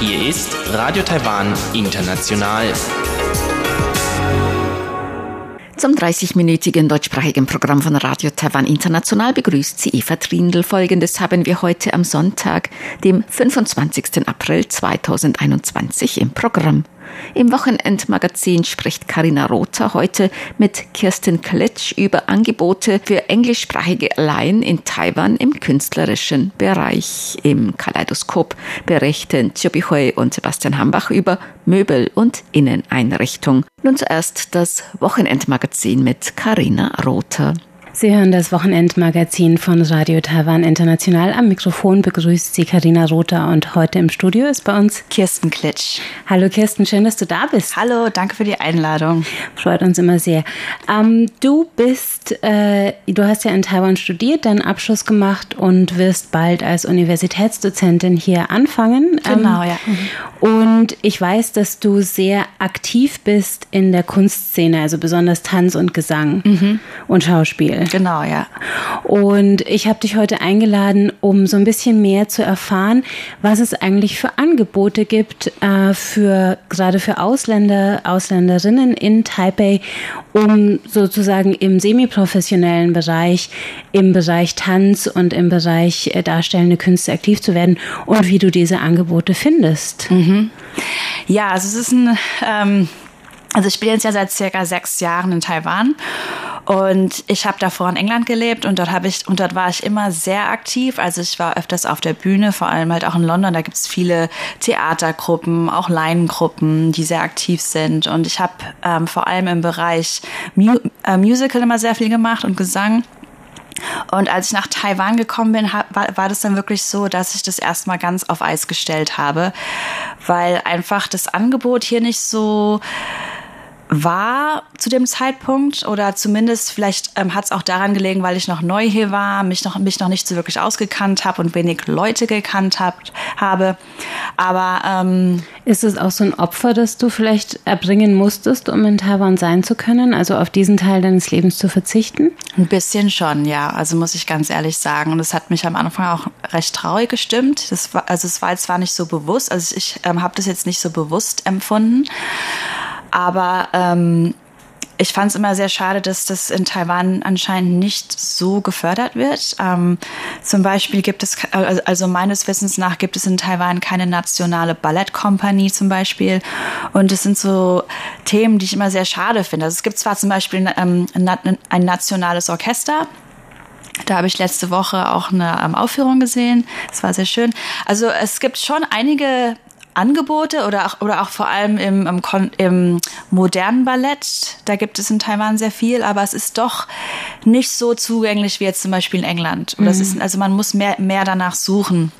Hier ist Radio Taiwan International. Zum 30-minütigen deutschsprachigen Programm von Radio Taiwan International begrüßt sie Eva Trindl. Folgendes haben wir heute am Sonntag, dem 25. April 2021 im Programm. Im Wochenendmagazin spricht Karina Rother heute mit Kirsten Klitsch über Angebote für englischsprachige Laien in Taiwan im künstlerischen Bereich. Im Kaleidoskop berichten Chobi Hui und Sebastian Hambach über Möbel und Inneneinrichtung. Nun zuerst das Wochenendmagazin mit Karina Rother. Sie hören das Wochenendmagazin von Radio Taiwan International. Am Mikrofon begrüßt Sie Karina Rother und heute im Studio ist bei uns Kirsten Klitsch. Hallo Kirsten, schön, dass du da bist. Hallo, danke für die Einladung. Freut uns immer sehr. Ähm, du bist, äh, du hast ja in Taiwan studiert, deinen Abschluss gemacht und wirst bald als Universitätsdozentin hier anfangen. Genau, ähm, ja. Und ich weiß, dass du sehr aktiv bist in der Kunstszene, also besonders Tanz und Gesang mhm. und Schauspiel. Genau, ja. Und ich habe dich heute eingeladen, um so ein bisschen mehr zu erfahren, was es eigentlich für Angebote gibt äh, für gerade für Ausländer, Ausländerinnen in Taipei, um sozusagen im semiprofessionellen Bereich, im Bereich Tanz und im Bereich äh, darstellende Künste aktiv zu werden und wie du diese Angebote findest. Mhm. Ja, also es ist ein ähm also ich bin jetzt ja seit circa sechs Jahren in Taiwan und ich habe davor in England gelebt und dort habe ich und dort war ich immer sehr aktiv. Also ich war öfters auf der Bühne, vor allem halt auch in London. Da gibt es viele Theatergruppen, auch Laiengruppen, die sehr aktiv sind. Und ich habe ähm, vor allem im Bereich Mu äh, Musical immer sehr viel gemacht und Gesang. Und als ich nach Taiwan gekommen bin, war, war das dann wirklich so, dass ich das erstmal ganz auf Eis gestellt habe, weil einfach das Angebot hier nicht so war zu dem Zeitpunkt oder zumindest vielleicht ähm, hat es auch daran gelegen, weil ich noch neu hier war, mich noch, mich noch nicht so wirklich ausgekannt habe und wenig Leute gekannt hab, habe. Aber ähm, ist es auch so ein Opfer, das du vielleicht erbringen musstest, um in Taiwan sein zu können, also auf diesen Teil deines Lebens zu verzichten? Ein bisschen schon, ja. Also muss ich ganz ehrlich sagen. Und es hat mich am Anfang auch recht traurig gestimmt. Das war, also es war zwar nicht so bewusst, also ich ähm, habe das jetzt nicht so bewusst empfunden. Aber ähm, ich fand es immer sehr schade, dass das in Taiwan anscheinend nicht so gefördert wird. Ähm, zum Beispiel gibt es, also meines Wissens nach gibt es in Taiwan keine nationale Ballettkompanie zum Beispiel. Und es sind so Themen, die ich immer sehr schade finde. Also es gibt zwar zum Beispiel ähm, ein nationales Orchester, da habe ich letzte Woche auch eine ähm, Aufführung gesehen. Das war sehr schön. Also es gibt schon einige Angebote oder auch, oder auch vor allem im, im, im, modernen Ballett. Da gibt es in Taiwan sehr viel, aber es ist doch nicht so zugänglich wie jetzt zum Beispiel in England. Mhm. Ist, also man muss mehr, mehr danach suchen.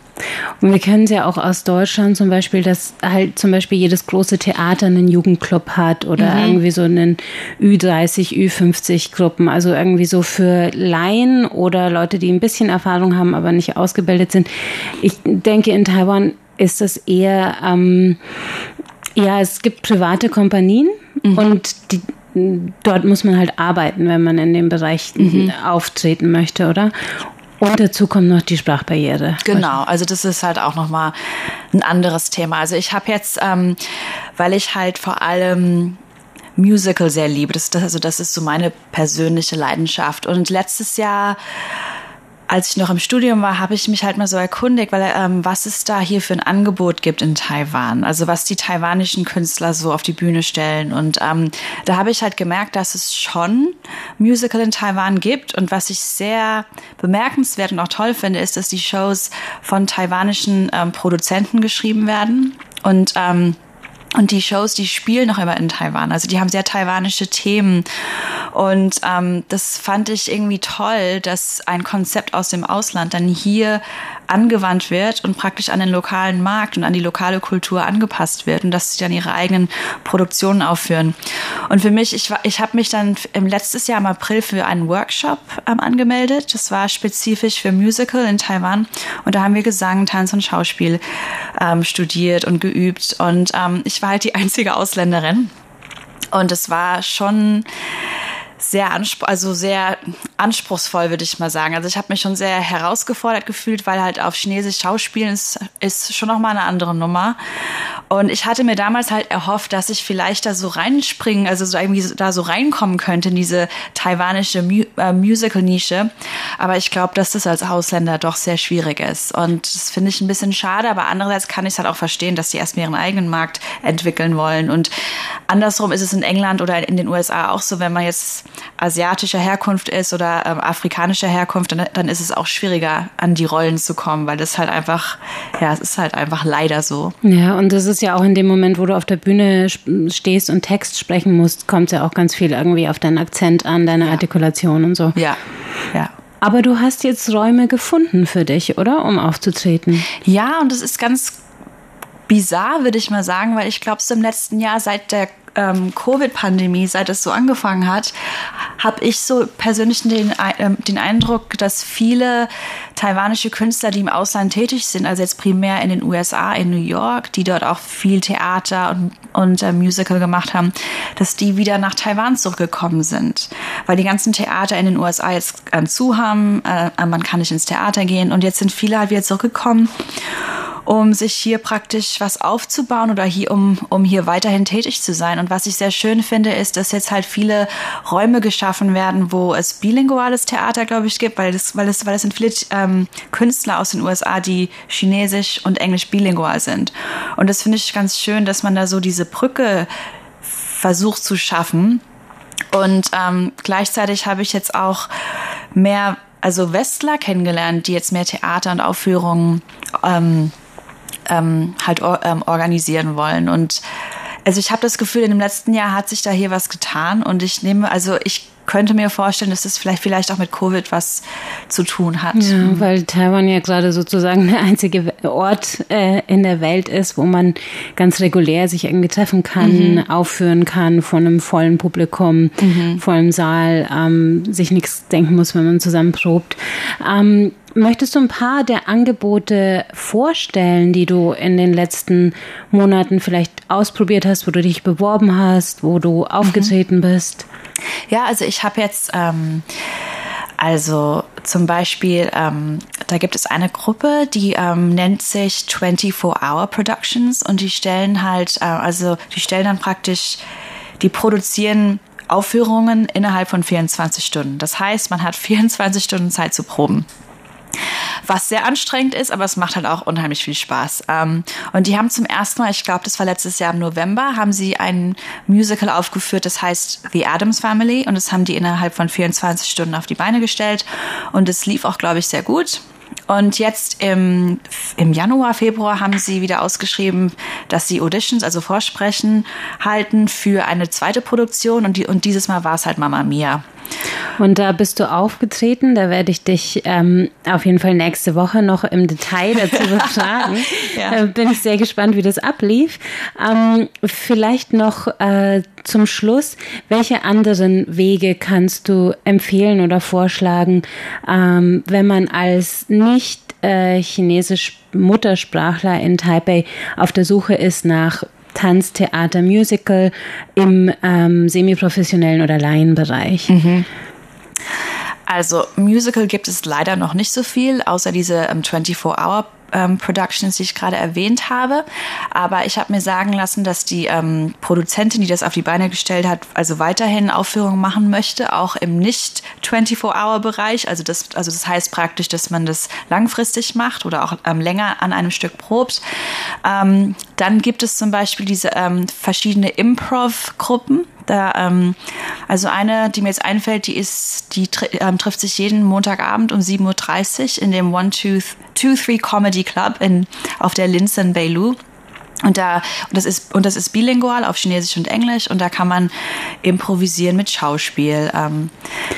Und wir kennen es ja auch aus Deutschland zum Beispiel, dass halt zum Beispiel jedes große Theater einen Jugendclub hat oder mhm. irgendwie so einen Ü30, Ü50 Gruppen. Also irgendwie so für Laien oder Leute, die ein bisschen Erfahrung haben, aber nicht ausgebildet sind. Ich denke, in Taiwan ist es eher, ähm, ja, es gibt private Kompanien mhm. und die, dort muss man halt arbeiten, wenn man in dem Bereich mhm. auftreten möchte, oder? Und dazu kommt noch die Sprachbarriere. Genau, also das ist halt auch nochmal ein anderes Thema. Also ich habe jetzt, ähm, weil ich halt vor allem Musical sehr liebe, das, das, also das ist so meine persönliche Leidenschaft. Und letztes Jahr als ich noch im Studium war, habe ich mich halt mal so erkundigt, weil ähm, was es da hier für ein Angebot gibt in Taiwan. Also was die taiwanischen Künstler so auf die Bühne stellen. Und ähm, da habe ich halt gemerkt, dass es schon Musical in Taiwan gibt. Und was ich sehr bemerkenswert und auch toll finde, ist, dass die Shows von taiwanischen ähm, Produzenten geschrieben werden. Und ähm, und die Shows, die spielen noch immer in Taiwan. Also die haben sehr taiwanische Themen. Und ähm, das fand ich irgendwie toll, dass ein Konzept aus dem Ausland dann hier angewandt wird und praktisch an den lokalen Markt und an die lokale Kultur angepasst wird und dass sie dann ihre eigenen Produktionen aufführen. Und für mich, ich, ich habe mich dann im letztes Jahr im April für einen Workshop ähm, angemeldet. Das war spezifisch für Musical in Taiwan. Und da haben wir Gesang, Tanz und Schauspiel ähm, studiert und geübt. Und ähm, ich war halt die einzige Ausländerin. Und es war schon sehr anspr also sehr anspruchsvoll, würde ich mal sagen. Also ich habe mich schon sehr herausgefordert gefühlt, weil halt auf Chinesisch Schauspielen ist, ist schon noch mal eine andere Nummer. Und ich hatte mir damals halt erhofft, dass ich vielleicht da so reinspringen, also so irgendwie da so reinkommen könnte in diese taiwanische Mu äh, Musical-Nische. Aber ich glaube, dass das als Ausländer doch sehr schwierig ist. Und das finde ich ein bisschen schade, aber andererseits kann ich es halt auch verstehen, dass die erstmal ihren eigenen Markt entwickeln wollen. Und andersrum ist es in England oder in den USA auch so, wenn man jetzt asiatischer Herkunft ist oder ähm, afrikanischer Herkunft, dann, dann ist es auch schwieriger, an die Rollen zu kommen, weil das halt einfach, ja, es ist halt einfach leider so. Ja, und das ist ja auch in dem Moment, wo du auf der Bühne stehst und Text sprechen musst, kommt ja auch ganz viel irgendwie auf deinen Akzent an, deine ja. Artikulation und so. Ja, ja. Aber du hast jetzt Räume gefunden für dich, oder? Um aufzutreten. Ja, und es ist ganz bizarr, würde ich mal sagen, weil ich glaube, so im letzten Jahr seit der ähm, Covid-Pandemie, seit es so angefangen hat, habe ich so persönlich den, äh, den Eindruck, dass viele taiwanische Künstler, die im Ausland tätig sind, also jetzt primär in den USA, in New York, die dort auch viel Theater und, und äh, Musical gemacht haben, dass die wieder nach Taiwan zurückgekommen sind. Weil die ganzen Theater in den USA jetzt äh, zu haben, äh, man kann nicht ins Theater gehen und jetzt sind viele halt wieder zurückgekommen um sich hier praktisch was aufzubauen oder hier, um, um hier weiterhin tätig zu sein. Und was ich sehr schön finde, ist, dass jetzt halt viele Räume geschaffen werden, wo es bilinguales Theater, glaube ich, gibt, weil es, weil es, weil es sind viele ähm, Künstler aus den USA, die Chinesisch und Englisch bilingual sind. Und das finde ich ganz schön, dass man da so diese Brücke versucht zu schaffen. Und ähm, gleichzeitig habe ich jetzt auch mehr also Westler kennengelernt, die jetzt mehr Theater und Aufführungen ähm, ähm, halt ähm, organisieren wollen. Und also ich habe das Gefühl, in dem letzten Jahr hat sich da hier was getan und ich nehme, also ich könnte mir vorstellen, dass das vielleicht, vielleicht auch mit Covid was zu tun hat. Ja, weil Taiwan ja gerade sozusagen der einzige Ort äh, in der Welt ist, wo man ganz regulär sich irgendwie treffen kann, mhm. aufführen kann von einem vollen Publikum, mhm. vollen Saal, ähm, sich nichts denken muss, wenn man zusammen probt. Ähm, Möchtest du ein paar der Angebote vorstellen, die du in den letzten Monaten vielleicht ausprobiert hast, wo du dich beworben hast, wo du aufgetreten mhm. bist? Ja, also ich habe jetzt ähm, also zum Beispiel, ähm, da gibt es eine Gruppe, die ähm, nennt sich 24-Hour Productions und die stellen halt, äh, also die stellen dann praktisch, die produzieren Aufführungen innerhalb von 24 Stunden. Das heißt, man hat 24 Stunden Zeit zu proben was sehr anstrengend ist, aber es macht halt auch unheimlich viel Spaß. Ähm, und die haben zum ersten Mal, ich glaube, das war letztes Jahr im November, haben sie ein Musical aufgeführt, das heißt The Adams Family und das haben die innerhalb von 24 Stunden auf die Beine gestellt und es lief auch, glaube ich, sehr gut. Und jetzt im, im Januar, Februar haben sie wieder ausgeschrieben, dass sie Auditions, also Vorsprechen, halten für eine zweite Produktion. Und, die, und dieses Mal war es halt Mama Mia. Und da bist du aufgetreten. Da werde ich dich ähm, auf jeden Fall nächste Woche noch im Detail dazu befragen. ja. äh, bin ich sehr gespannt, wie das ablief. Ähm, vielleicht noch äh, zum Schluss, welche anderen Wege kannst du empfehlen oder vorschlagen, ähm, wenn man als nicht äh, chinesisch Muttersprachler in Taipei auf der Suche ist nach Tanz, Theater, Musical im ähm, semiprofessionellen oder Laienbereich? Mhm. Also Musical gibt es leider noch nicht so viel, außer diese ähm, 24-Hour ähm, Productions, die ich gerade erwähnt habe. Aber ich habe mir sagen lassen, dass die ähm, Produzentin, die das auf die Beine gestellt hat, also weiterhin Aufführungen machen möchte, auch im nicht 24-Hour-Bereich. Also das, also das heißt praktisch, dass man das langfristig macht oder auch ähm, länger an einem Stück probt. Ähm, dann gibt es zum Beispiel diese ähm, verschiedene Improv-Gruppen. Da, ähm, also eine, die mir jetzt einfällt, die ist, die tr ähm, trifft sich jeden Montagabend um 7.30 Uhr in dem One Two, Two Three Comedy Club in, auf der Linse in Beilu. Und da, und das ist, und das ist bilingual auf Chinesisch und Englisch und da kann man improvisieren mit Schauspiel. Ähm,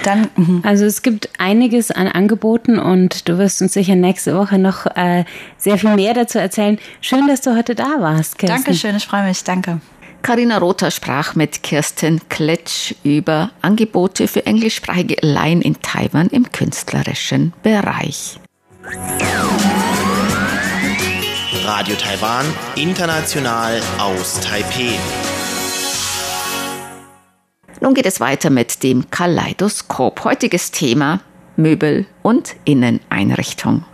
dann, mhm. also es gibt einiges an Angeboten und du wirst uns sicher nächste Woche noch äh, sehr viel mehr dazu erzählen. Schön, dass du heute da warst, Kirsten. Dankeschön, ich freue mich, danke. Carina Rother sprach mit Kirsten Kletsch über Angebote für englischsprachige Laien in Taiwan im künstlerischen Bereich. Radio Taiwan, international aus Taipeh. Nun geht es weiter mit dem Kaleidoskop. Heutiges Thema Möbel und Inneneinrichtung.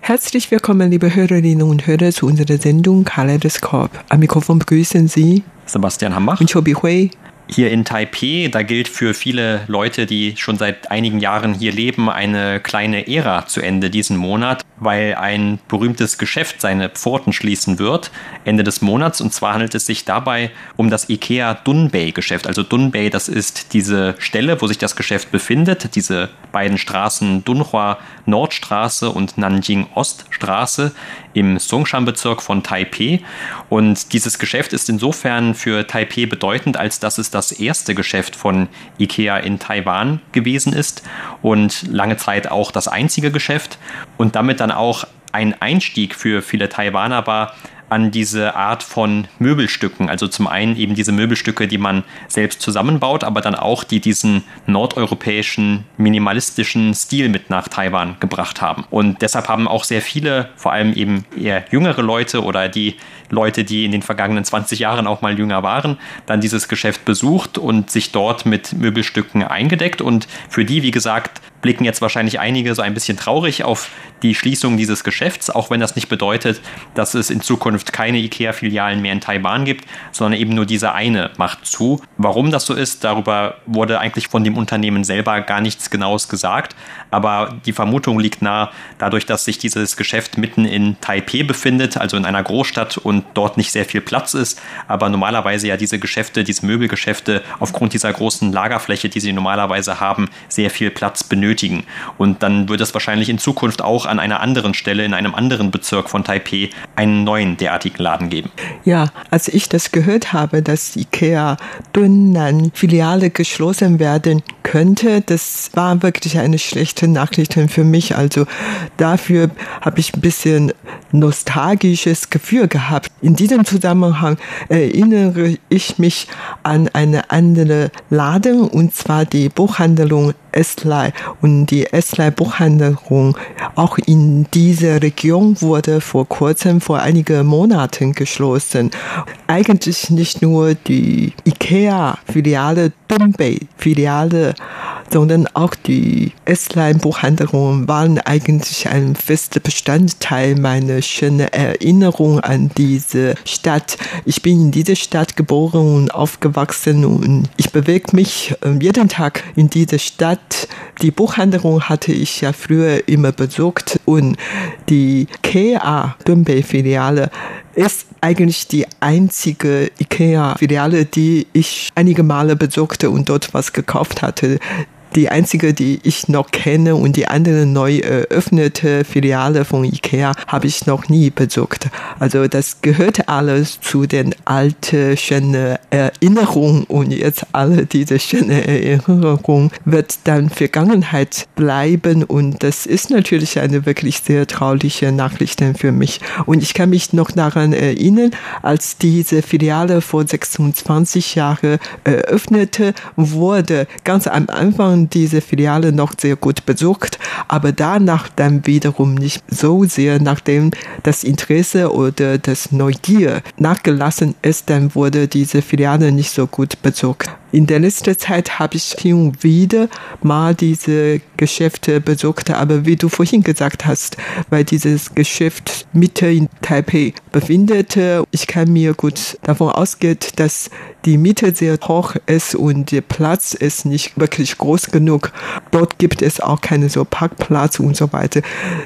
Herzlich willkommen, liebe Hörerinnen und Hörer, zu unserer Sendung Kaleidoskop. Am Mikrofon begrüßen Sie Sebastian Hambach und Chobi Hui. Hier in Taipei, da gilt für viele Leute, die schon seit einigen Jahren hier leben, eine kleine Ära zu Ende diesen Monat, weil ein berühmtes Geschäft seine Pforten schließen wird Ende des Monats. Und zwar handelt es sich dabei um das IKEA Dunbei-Geschäft. Also Dunbei, das ist diese Stelle, wo sich das Geschäft befindet. Diese beiden Straßen Dunhua Nordstraße und Nanjing Oststraße im Songshan-Bezirk von Taipei. Und dieses Geschäft ist insofern für Taipei bedeutend, als dass es das erste Geschäft von IKEA in Taiwan gewesen ist und lange Zeit auch das einzige Geschäft und damit dann auch ein Einstieg für viele Taiwaner war, an diese Art von Möbelstücken. Also zum einen eben diese Möbelstücke, die man selbst zusammenbaut, aber dann auch die diesen nordeuropäischen minimalistischen Stil mit nach Taiwan gebracht haben. Und deshalb haben auch sehr viele, vor allem eben eher jüngere Leute oder die Leute, die in den vergangenen 20 Jahren auch mal jünger waren, dann dieses Geschäft besucht und sich dort mit Möbelstücken eingedeckt. Und für die, wie gesagt, blicken jetzt wahrscheinlich einige so ein bisschen traurig auf die Schließung dieses Geschäfts, auch wenn das nicht bedeutet, dass es in Zukunft keine IKEA-Filialen mehr in Taiwan gibt, sondern eben nur diese eine macht zu. Warum das so ist, darüber wurde eigentlich von dem Unternehmen selber gar nichts Genaues gesagt, aber die Vermutung liegt nahe, dadurch, dass sich dieses Geschäft mitten in Taipei befindet, also in einer Großstadt und dort nicht sehr viel Platz ist, aber normalerweise ja diese Geschäfte, diese Möbelgeschäfte aufgrund dieser großen Lagerfläche, die sie normalerweise haben, sehr viel Platz benötigen. Und dann wird es wahrscheinlich in Zukunft auch an einer anderen Stelle, in einem anderen Bezirk von Taipei, einen neuen derartigen Laden geben. Ja, als ich das gehört habe, dass IKEA Dunnan Filiale geschlossen werden könnte, das war wirklich eine schlechte Nachricht für mich. Also dafür habe ich ein bisschen nostalgisches Gefühl gehabt. In diesem Zusammenhang erinnere ich mich an eine andere Laden und zwar die Buchhandlung Eslai. Und die Eslai Buchhandlung auch in dieser Region wurde vor kurzem, vor einigen Monaten geschlossen. Eigentlich nicht nur die IKEA-Filiale, Dumbay-Filiale, sondern auch die Eslai-Buchhandlung waren eigentlich ein fester Bestandteil meiner schönen Erinnerung an diese Stadt. Ich bin in dieser Stadt geboren und aufgewachsen und ich bewege mich jeden Tag in dieser Stadt. Die Buchhandlung hatte ich ja früher immer besucht und die KA Dumbay-Filiale ist eigentlich die einzige IKEA-Filiale, die ich einige Male besuchte und dort was gekauft hatte die einzige, die ich noch kenne und die andere neu eröffnete Filiale von Ikea habe ich noch nie besucht. Also das gehört alles zu den alten schönen Erinnerungen und jetzt alle diese schönen Erinnerungen wird dann Vergangenheit bleiben und das ist natürlich eine wirklich sehr traurige Nachricht für mich. Und ich kann mich noch daran erinnern, als diese Filiale vor 26 Jahren eröffnete wurde, ganz am Anfang diese Filiale noch sehr gut besucht, aber danach dann wiederum nicht so sehr, nachdem das Interesse oder das Neugier nachgelassen ist, dann wurde diese Filiale nicht so gut besucht. In der letzten Zeit habe ich hin und wieder mal diese Geschäfte besucht, aber wie du vorhin gesagt hast, weil dieses Geschäft Mitte in Taipei befindet, ich kann mir gut davon ausgehen, dass die Miete sehr hoch ist und der Platz ist nicht wirklich groß genug. Dort gibt es auch keinen so Parkplatz und so weiter.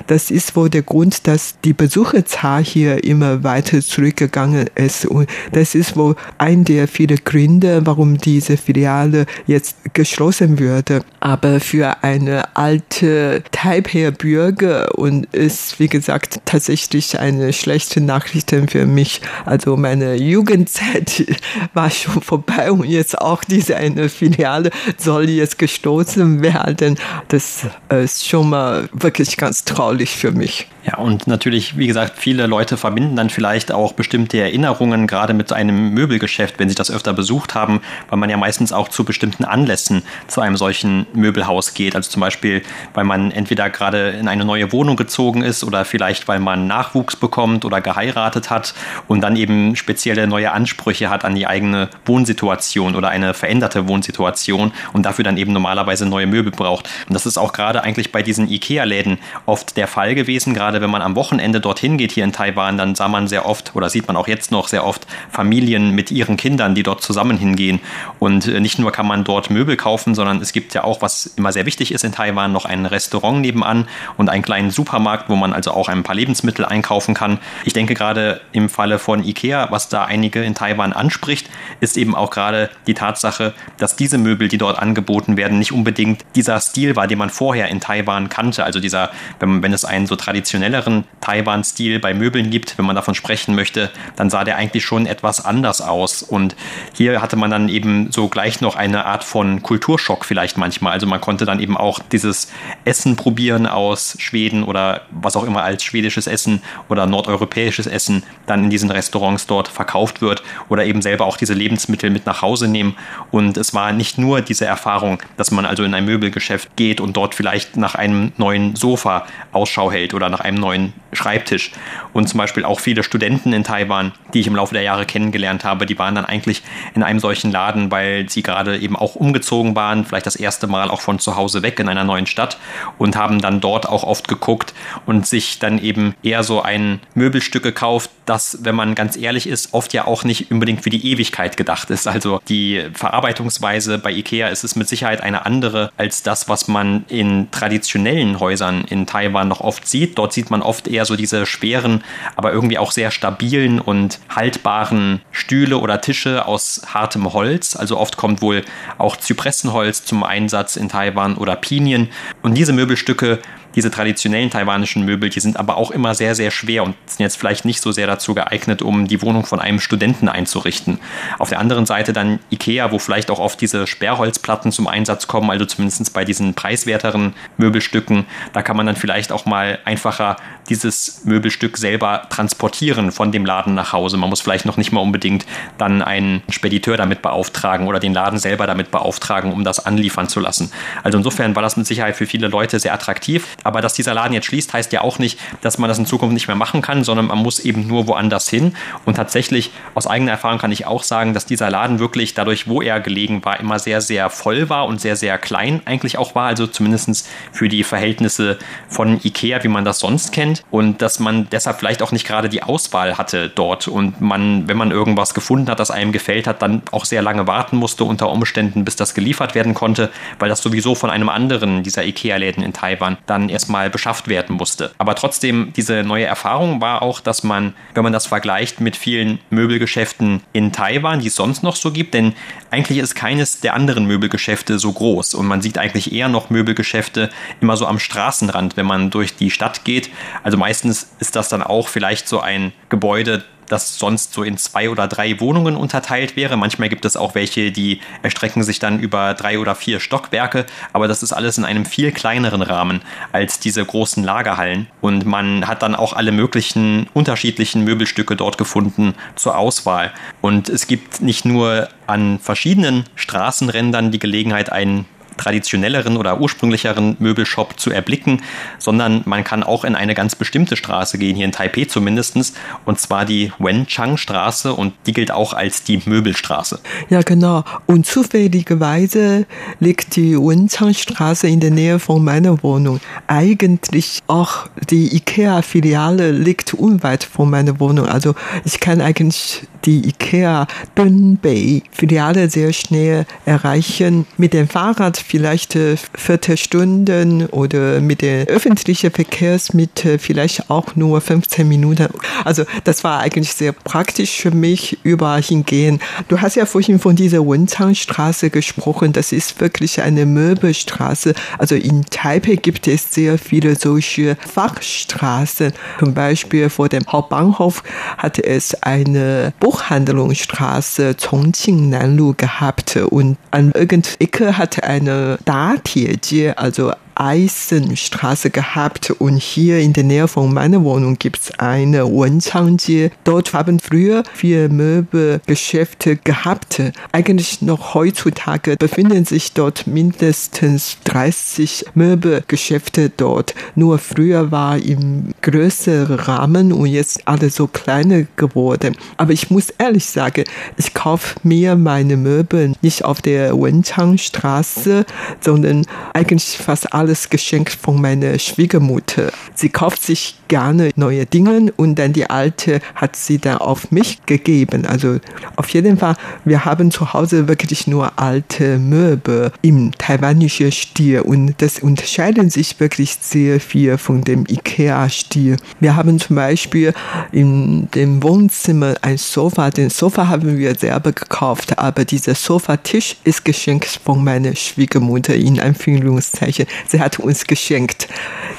Das ist wohl der Grund, dass die Besucherzahl hier immer weiter zurückgegangen ist und das ist wohl ein der vielen Gründe, warum diese Filiale jetzt geschlossen würde. Aber für eine alte Taipei Bürger und ist, wie gesagt, tatsächlich eine schlechte Nachricht für mich. Also meine Jugendzeit war schon vorbei und jetzt auch diese eine Filiale soll jetzt gestoßen werden. Das ist schon mal wirklich ganz traurig für mich. Ja, und natürlich, wie gesagt, viele Leute verbinden dann vielleicht auch bestimmte Erinnerungen, gerade mit einem Möbelgeschäft, wenn sie das öfter besucht haben, weil man ja meistens auch zu bestimmten Anlässen zu einem solchen Möbelhaus geht. Also zum Beispiel, weil man entweder gerade in eine neue Wohnung gezogen ist oder vielleicht, weil man Nachwuchs bekommt oder geheiratet hat und dann eben spezielle neue Ansprüche hat an die eigene Wohnsituation oder eine veränderte Wohnsituation und dafür dann eben normalerweise neue Möbel braucht. Und das ist auch gerade eigentlich bei diesen IKEA-Läden oft der Fall gewesen, gerade wenn man am Wochenende dorthin geht hier in Taiwan, dann sah man sehr oft oder sieht man auch jetzt noch sehr oft Familien mit ihren Kindern, die dort zusammen hingehen. Und äh, nicht nur kann man dort Möbel kaufen, sondern es gibt ja auch, was immer sehr wichtig ist in Taiwan, noch ein Restaurant nebenan und einen kleinen Supermarkt, wo man also auch ein paar Lebensmittel einkaufen kann. Ich denke gerade im Falle von Ikea, was da einige in Taiwan anspricht, ist eben auch gerade die Tatsache, dass diese Möbel, die dort angeboten werden, nicht unbedingt dieser Stil war, den man vorher in Taiwan kannte. Also dieser, wenn, wenn es einen so traditionell traditionelleren Taiwan-Stil bei Möbeln gibt, wenn man davon sprechen möchte, dann sah der eigentlich schon etwas anders aus. Und hier hatte man dann eben so gleich noch eine Art von Kulturschock vielleicht manchmal. Also man konnte dann eben auch dieses Essen probieren aus Schweden oder was auch immer als schwedisches Essen oder nordeuropäisches Essen dann in diesen Restaurants dort verkauft wird oder eben selber auch diese Lebensmittel mit nach Hause nehmen. Und es war nicht nur diese Erfahrung, dass man also in ein Möbelgeschäft geht und dort vielleicht nach einem neuen Sofa Ausschau hält oder nach einem einem neuen Schreibtisch. Und zum Beispiel auch viele Studenten in Taiwan, die ich im Laufe der Jahre kennengelernt habe, die waren dann eigentlich in einem solchen Laden, weil sie gerade eben auch umgezogen waren, vielleicht das erste Mal auch von zu Hause weg in einer neuen Stadt und haben dann dort auch oft geguckt und sich dann eben eher so ein Möbelstück gekauft, das, wenn man ganz ehrlich ist, oft ja auch nicht unbedingt für die Ewigkeit gedacht ist. Also die Verarbeitungsweise bei IKEA ist es mit Sicherheit eine andere als das, was man in traditionellen Häusern in Taiwan noch oft sieht. Dort sieht man oft eher so diese schweren, aber irgendwie auch sehr stabilen und haltbaren Stühle oder Tische aus hartem Holz. Also oft kommt wohl auch Zypressenholz zum Einsatz in Taiwan oder Pinien. Und diese Möbelstücke diese traditionellen taiwanischen Möbel, die sind aber auch immer sehr, sehr schwer und sind jetzt vielleicht nicht so sehr dazu geeignet, um die Wohnung von einem Studenten einzurichten. Auf der anderen Seite dann Ikea, wo vielleicht auch oft diese Sperrholzplatten zum Einsatz kommen, also zumindest bei diesen preiswerteren Möbelstücken. Da kann man dann vielleicht auch mal einfacher dieses Möbelstück selber transportieren von dem Laden nach Hause. Man muss vielleicht noch nicht mal unbedingt dann einen Spediteur damit beauftragen oder den Laden selber damit beauftragen, um das anliefern zu lassen. Also insofern war das mit Sicherheit für viele Leute sehr attraktiv. Aber dass dieser Laden jetzt schließt, heißt ja auch nicht, dass man das in Zukunft nicht mehr machen kann, sondern man muss eben nur woanders hin. Und tatsächlich, aus eigener Erfahrung kann ich auch sagen, dass dieser Laden wirklich dadurch, wo er gelegen war, immer sehr, sehr voll war und sehr, sehr klein eigentlich auch war. Also zumindest für die Verhältnisse von Ikea, wie man das sonst kennt. Und dass man deshalb vielleicht auch nicht gerade die Auswahl hatte dort. Und man, wenn man irgendwas gefunden hat, das einem gefällt hat, dann auch sehr lange warten musste unter Umständen, bis das geliefert werden konnte, weil das sowieso von einem anderen dieser Ikea-Läden in Taiwan dann erstmal beschafft werden musste. Aber trotzdem, diese neue Erfahrung war auch, dass man, wenn man das vergleicht mit vielen Möbelgeschäften in Taiwan, die es sonst noch so gibt, denn eigentlich ist keines der anderen Möbelgeschäfte so groß und man sieht eigentlich eher noch Möbelgeschäfte immer so am Straßenrand, wenn man durch die Stadt geht. Also meistens ist das dann auch vielleicht so ein Gebäude, das sonst so in zwei oder drei Wohnungen unterteilt wäre. Manchmal gibt es auch welche, die erstrecken sich dann über drei oder vier Stockwerke, aber das ist alles in einem viel kleineren Rahmen als diese großen Lagerhallen. Und man hat dann auch alle möglichen unterschiedlichen Möbelstücke dort gefunden zur Auswahl. Und es gibt nicht nur an verschiedenen Straßenrändern die Gelegenheit, einen traditionelleren oder ursprünglicheren Möbelshop zu erblicken, sondern man kann auch in eine ganz bestimmte Straße gehen, hier in Taipei zumindest, und zwar die Wenchang Straße und die gilt auch als die Möbelstraße. Ja, genau. Und zufälligerweise liegt die Wenchang Straße in der Nähe von meiner Wohnung. Eigentlich auch die IKEA-Filiale liegt unweit von meiner Wohnung. Also ich kann eigentlich die IKEA Dunbei Filiale sehr schnell erreichen. Mit dem Fahrrad vielleicht äh, Viertelstunden oder mit den öffentlichen Verkehrsmitteln vielleicht auch nur 15 Minuten. Also das war eigentlich sehr praktisch für mich, überall hingehen. Du hast ja vorhin von dieser Wenzangstraße gesprochen. Das ist wirklich eine Möbelstraße. Also in Taipei gibt es sehr viele solche Fachstraßen. Zum Beispiel vor dem Hauptbahnhof hatte es eine Buch Buchhandlungsstraße Chongqing Nanlu gehabt. Und an irgendeiner Ecke hatte eine Datierjie, also Eisenstraße gehabt und hier in der Nähe von meiner Wohnung gibt es eine Wenchang-Jie. Dort haben früher vier Möbelgeschäfte gehabt. Eigentlich noch heutzutage befinden sich dort mindestens 30 Möbelgeschäfte dort. Nur früher war im größeren Rahmen und jetzt alle so kleiner geworden. Aber ich muss ehrlich sagen, ich kaufe mir meine Möbel nicht auf der Wenchang-Straße, sondern eigentlich fast alles geschenkt von meiner Schwiegermutter. Sie kauft sich gerne neue Dinge und dann die alte hat sie dann auf mich gegeben. Also auf jeden Fall, wir haben zu Hause wirklich nur alte Möbel im taiwanischen Stil und das unterscheidet sich wirklich sehr viel von dem Ikea-Stil. Wir haben zum Beispiel in dem Wohnzimmer ein Sofa. Den Sofa haben wir selber gekauft, aber dieser Sofatisch ist geschenkt von meiner Schwiegermutter in Anführungszeichen. Sie hat uns geschenkt,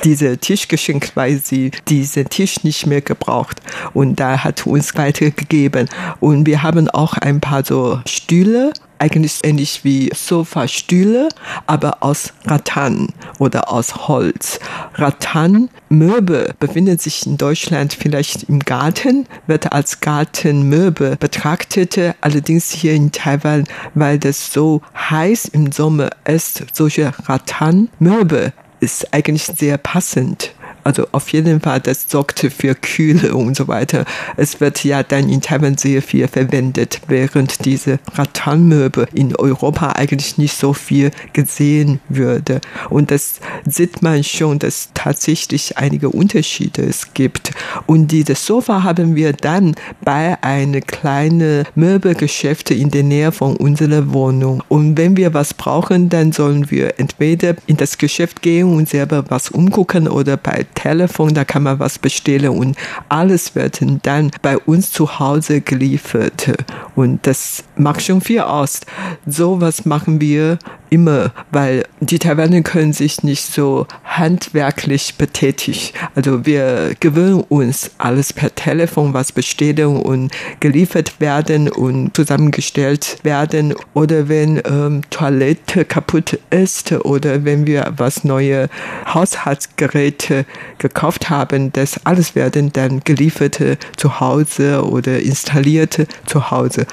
diese Tisch geschenkt, weil sie diesen Tisch nicht mehr gebraucht. Und da hat uns weitergegeben. Und wir haben auch ein paar so Stühle eigentlich ähnlich wie Sofastühle, aber aus Rattan oder aus Holz. Rattanmöbel befindet sich in Deutschland vielleicht im Garten, wird als Gartenmöbel betrachtet. Allerdings hier in Taiwan, weil das so heiß im Sommer ist, solche Rattanmöbel ist eigentlich sehr passend. Also auf jeden Fall, das sorgt für Kühle und so weiter. Es wird ja dann in Taiwan sehr viel verwendet, während diese Rattanmöbel in Europa eigentlich nicht so viel gesehen würde. Und das sieht man schon, dass tatsächlich einige Unterschiede es gibt. Und dieses Sofa haben wir dann bei einem kleinen Möbelgeschäft in der Nähe von unserer Wohnung. Und wenn wir was brauchen, dann sollen wir entweder in das Geschäft gehen und selber was umgucken oder bei Telefon, da kann man was bestellen und alles wird dann bei uns zu Hause geliefert. Und das macht schon viel aus. So was machen wir immer, weil die Taiwaner können sich nicht so handwerklich betätigen. Also wir gewöhnen uns alles per Telefon, was bestellen und geliefert werden und zusammengestellt werden. Oder wenn ähm, Toilette kaputt ist oder wenn wir was neue Haushaltsgeräte gekauft haben, das alles werden dann gelieferte zu Hause oder installierte zu Hause.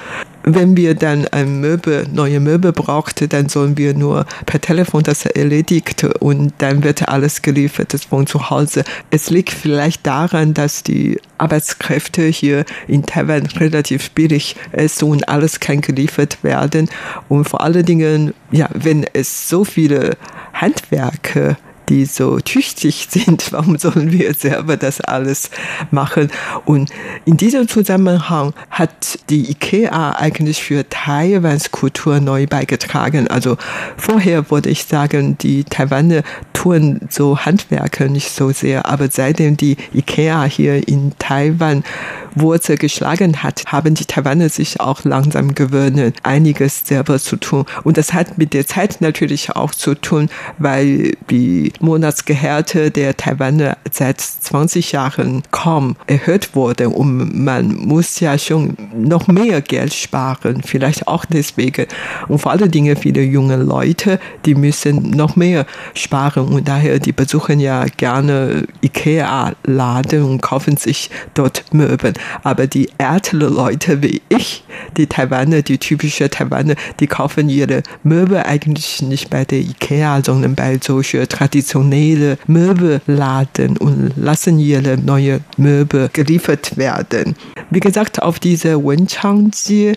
Wenn wir dann ein Möbel, neue Möbel brauchten, dann sollen wir nur per Telefon das erledigt und dann wird alles geliefert von zu Hause. Es liegt vielleicht daran, dass die Arbeitskräfte hier in Taiwan relativ billig ist und alles kann geliefert werden. Und vor allen Dingen, ja, wenn es so viele Handwerke die so tüchtig sind, warum sollen wir selber das alles machen? Und in diesem Zusammenhang hat die IKEA eigentlich für Taiwans Kultur neu beigetragen. Also vorher würde ich sagen, die Taiwaner tun so Handwerker nicht so sehr, aber seitdem die IKEA hier in Taiwan Wurzel geschlagen hat, haben die Taiwaner sich auch langsam gewöhnt, einiges selber zu tun. Und das hat mit der Zeit natürlich auch zu tun, weil die Monatsgehälter der Taiwaner seit 20 Jahren kaum erhöht wurden und man muss ja schon noch mehr Geld sparen, vielleicht auch deswegen. Und vor allen Dingen viele junge Leute, die müssen noch mehr sparen und daher die besuchen ja gerne Ikea-Laden und kaufen sich dort Möbel. Aber die älteren Leute wie ich, die Taiwaner, die typische Taiwaner, die kaufen ihre Möbel eigentlich nicht bei der Ikea, sondern bei solchen traditionellen Möbelladen und lassen ihre neue Möbel geliefert werden. Wie gesagt, auf dieser Wenchang-Jie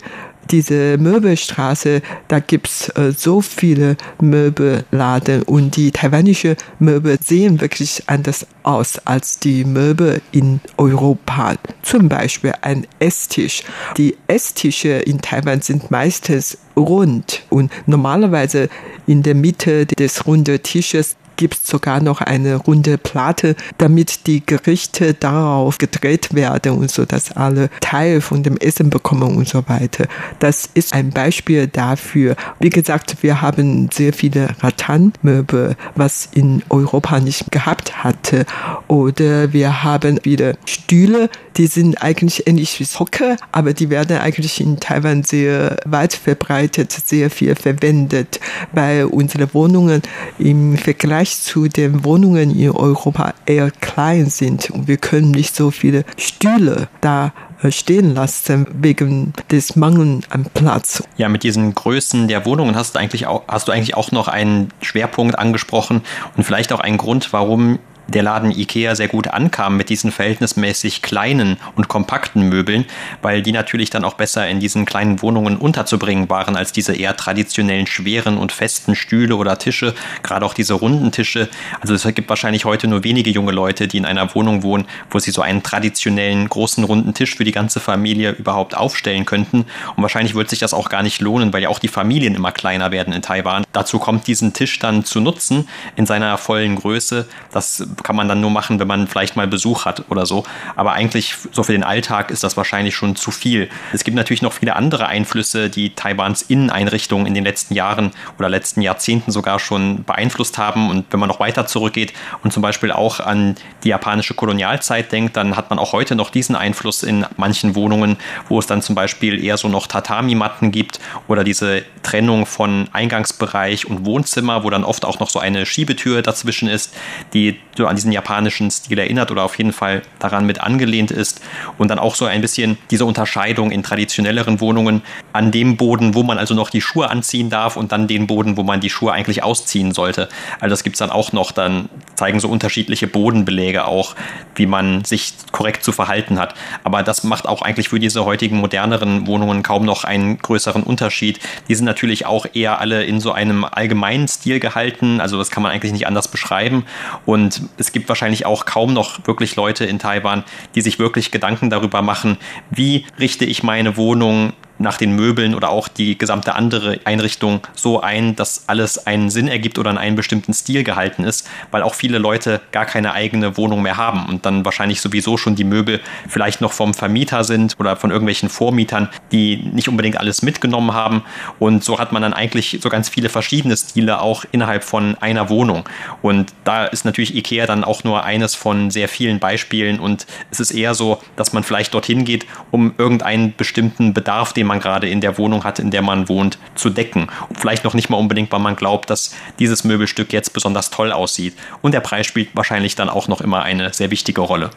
diese Möbelstraße, da gibt's äh, so viele Möbelladen und die taiwanische Möbel sehen wirklich anders aus als die Möbel in Europa. Zum Beispiel ein Esstisch. Die Esstische in Taiwan sind meistens rund und normalerweise in der Mitte des runden Tisches gibt es sogar noch eine runde Platte, damit die Gerichte darauf gedreht werden und so, dass alle Teil von dem Essen bekommen und so weiter. Das ist ein Beispiel dafür. Wie gesagt, wir haben sehr viele Rattanmöbel, was in Europa nicht gehabt hatte. Oder wir haben wieder Stühle, die sind eigentlich ähnlich wie Socke, aber die werden eigentlich in Taiwan sehr weit verbreitet, sehr viel verwendet, weil unsere Wohnungen im Vergleich Vergleich zu den Wohnungen in Europa eher klein sind und wir können nicht so viele Stühle da äh, stehen lassen wegen des Mangels an Platz. Ja, mit diesen Größen der Wohnungen hast du eigentlich auch, hast du eigentlich auch noch einen Schwerpunkt angesprochen und vielleicht auch einen Grund, warum der Laden Ikea sehr gut ankam mit diesen verhältnismäßig kleinen und kompakten Möbeln, weil die natürlich dann auch besser in diesen kleinen Wohnungen unterzubringen waren als diese eher traditionellen schweren und festen Stühle oder Tische, gerade auch diese runden Tische. Also es gibt wahrscheinlich heute nur wenige junge Leute, die in einer Wohnung wohnen, wo sie so einen traditionellen großen runden Tisch für die ganze Familie überhaupt aufstellen könnten. Und wahrscheinlich wird sich das auch gar nicht lohnen, weil ja auch die Familien immer kleiner werden in Taiwan. Dazu kommt diesen Tisch dann zu nutzen in seiner vollen Größe. Das kann man dann nur machen, wenn man vielleicht mal Besuch hat oder so. Aber eigentlich so für den Alltag ist das wahrscheinlich schon zu viel. Es gibt natürlich noch viele andere Einflüsse, die Taiwans Inneneinrichtungen in den letzten Jahren oder letzten Jahrzehnten sogar schon beeinflusst haben. Und wenn man noch weiter zurückgeht und zum Beispiel auch an die japanische Kolonialzeit denkt, dann hat man auch heute noch diesen Einfluss in manchen Wohnungen, wo es dann zum Beispiel eher so noch Tatami-Matten gibt oder diese Trennung von Eingangsbereich und Wohnzimmer, wo dann oft auch noch so eine Schiebetür dazwischen ist, die an diesen japanischen Stil erinnert oder auf jeden Fall daran mit angelehnt ist. Und dann auch so ein bisschen diese Unterscheidung in traditionelleren Wohnungen an dem Boden, wo man also noch die Schuhe anziehen darf und dann den Boden, wo man die Schuhe eigentlich ausziehen sollte. Also das gibt es dann auch noch. Dann zeigen so unterschiedliche Bodenbeläge auch, wie man sich korrekt zu verhalten hat. Aber das macht auch eigentlich für diese heutigen moderneren Wohnungen kaum noch einen größeren Unterschied. Die sind natürlich auch eher alle in so einem allgemeinen Stil gehalten. Also das kann man eigentlich nicht anders beschreiben. Und es gibt wahrscheinlich auch kaum noch wirklich Leute in Taiwan, die sich wirklich Gedanken darüber machen, wie richte ich meine Wohnung nach den Möbeln oder auch die gesamte andere Einrichtung so ein, dass alles einen Sinn ergibt oder in einen bestimmten Stil gehalten ist, weil auch viele Leute gar keine eigene Wohnung mehr haben und dann wahrscheinlich sowieso schon die Möbel vielleicht noch vom Vermieter sind oder von irgendwelchen Vormietern, die nicht unbedingt alles mitgenommen haben. Und so hat man dann eigentlich so ganz viele verschiedene Stile auch innerhalb von einer Wohnung. Und da ist natürlich Ikea dann auch nur eines von sehr vielen Beispielen. Und es ist eher so, dass man vielleicht dorthin geht, um irgendeinen bestimmten Bedarf, den man gerade in der Wohnung hat, in der man wohnt, zu decken. Und vielleicht noch nicht mal unbedingt, weil man glaubt, dass dieses Möbelstück jetzt besonders toll aussieht. Und der Preis spielt wahrscheinlich dann auch noch immer eine sehr wichtige Rolle.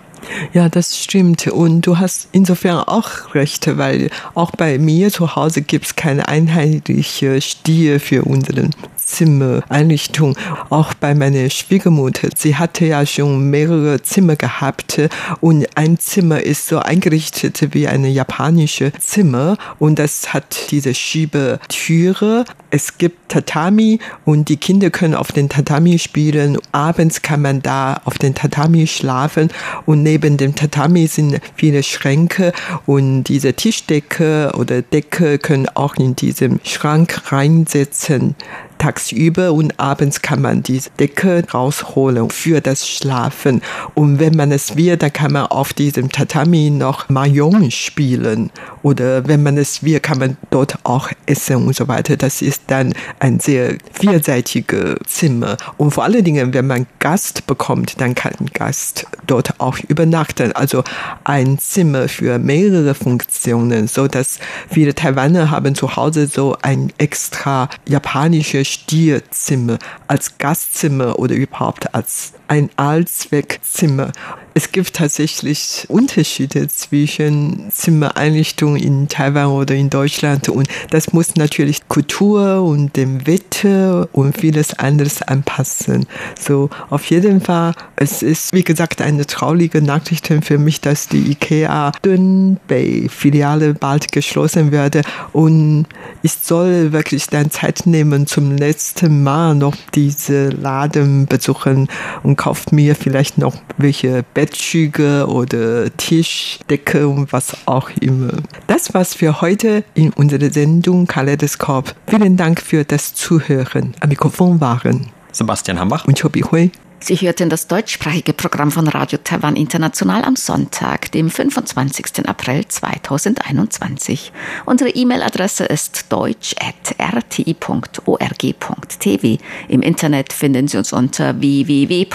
Ja, das stimmt. Und du hast insofern auch recht, weil auch bei mir zu Hause gibt es keine einheitliche Stil für unseren Zimmereinrichtung. Auch bei meiner Schwiegermutter. Sie hatte ja schon mehrere Zimmer gehabt und ein Zimmer ist so eingerichtet wie eine japanische Zimmer und das hat diese Schiebetüre. Es gibt Tatami und die Kinder können auf den Tatami spielen. Abends kann man da auf den Tatami schlafen und neben dem Tatami sind viele Schränke und diese Tischdecke oder Decke können auch in diesem Schrank reinsetzen tagsüber und abends kann man die Decke rausholen für das Schlafen. Und wenn man es will, dann kann man auf diesem Tatami noch Mahjong spielen. Oder wenn man es will, kann man dort auch essen und so weiter. Das ist dann ein sehr vielseitiges Zimmer. Und vor allen Dingen, wenn man Gast bekommt, dann kann Gast dort auch übernachten. Also ein Zimmer für mehrere Funktionen, so dass viele Taiwaner haben zu Hause so ein extra japanisches Stierzimmer, als Gastzimmer oder überhaupt als ein Allzweckzimmer. Es gibt tatsächlich Unterschiede zwischen Zimmereinrichtungen in Taiwan oder in Deutschland und das muss natürlich Kultur und dem Wetter und vieles anderes anpassen. So, auf jeden Fall, es ist, wie gesagt, eine traurige Nachricht für mich, dass die IKEA Dünbei Filiale bald geschlossen werde und ich soll wirklich dann Zeit nehmen, zum letzten Mal noch diese Laden besuchen und kauft mir vielleicht noch welche Bettschüge oder Tischdecke und was auch immer. Das war's für heute in unserer Sendung Kaleidoskop. Vielen Dank für das Zuhören. Am Mikrofon waren Sebastian Hambach und Chobi Hui. Sie hörten das deutschsprachige Programm von Radio Taiwan International am Sonntag, dem 25. April 2021. Unsere E-Mail-Adresse ist deutsch.rti.org.tv. Im Internet finden Sie uns unter www.rti.org.tv,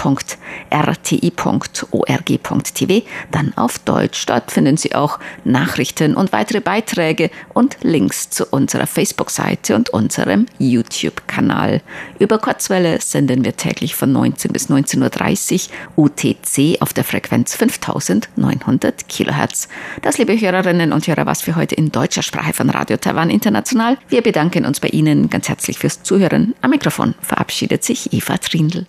dann auf Deutsch. Dort finden Sie auch Nachrichten und weitere Beiträge und Links zu unserer Facebook-Seite und unserem YouTube-Kanal. Über Kurzwelle senden wir täglich von 19 bis 19 19.30 Uhr UTC auf der Frequenz 5900 Kilohertz. Das, liebe Hörerinnen und Hörer, was für heute in deutscher Sprache von Radio Taiwan International. Wir bedanken uns bei Ihnen ganz herzlich fürs Zuhören. Am Mikrofon verabschiedet sich Eva Trindl.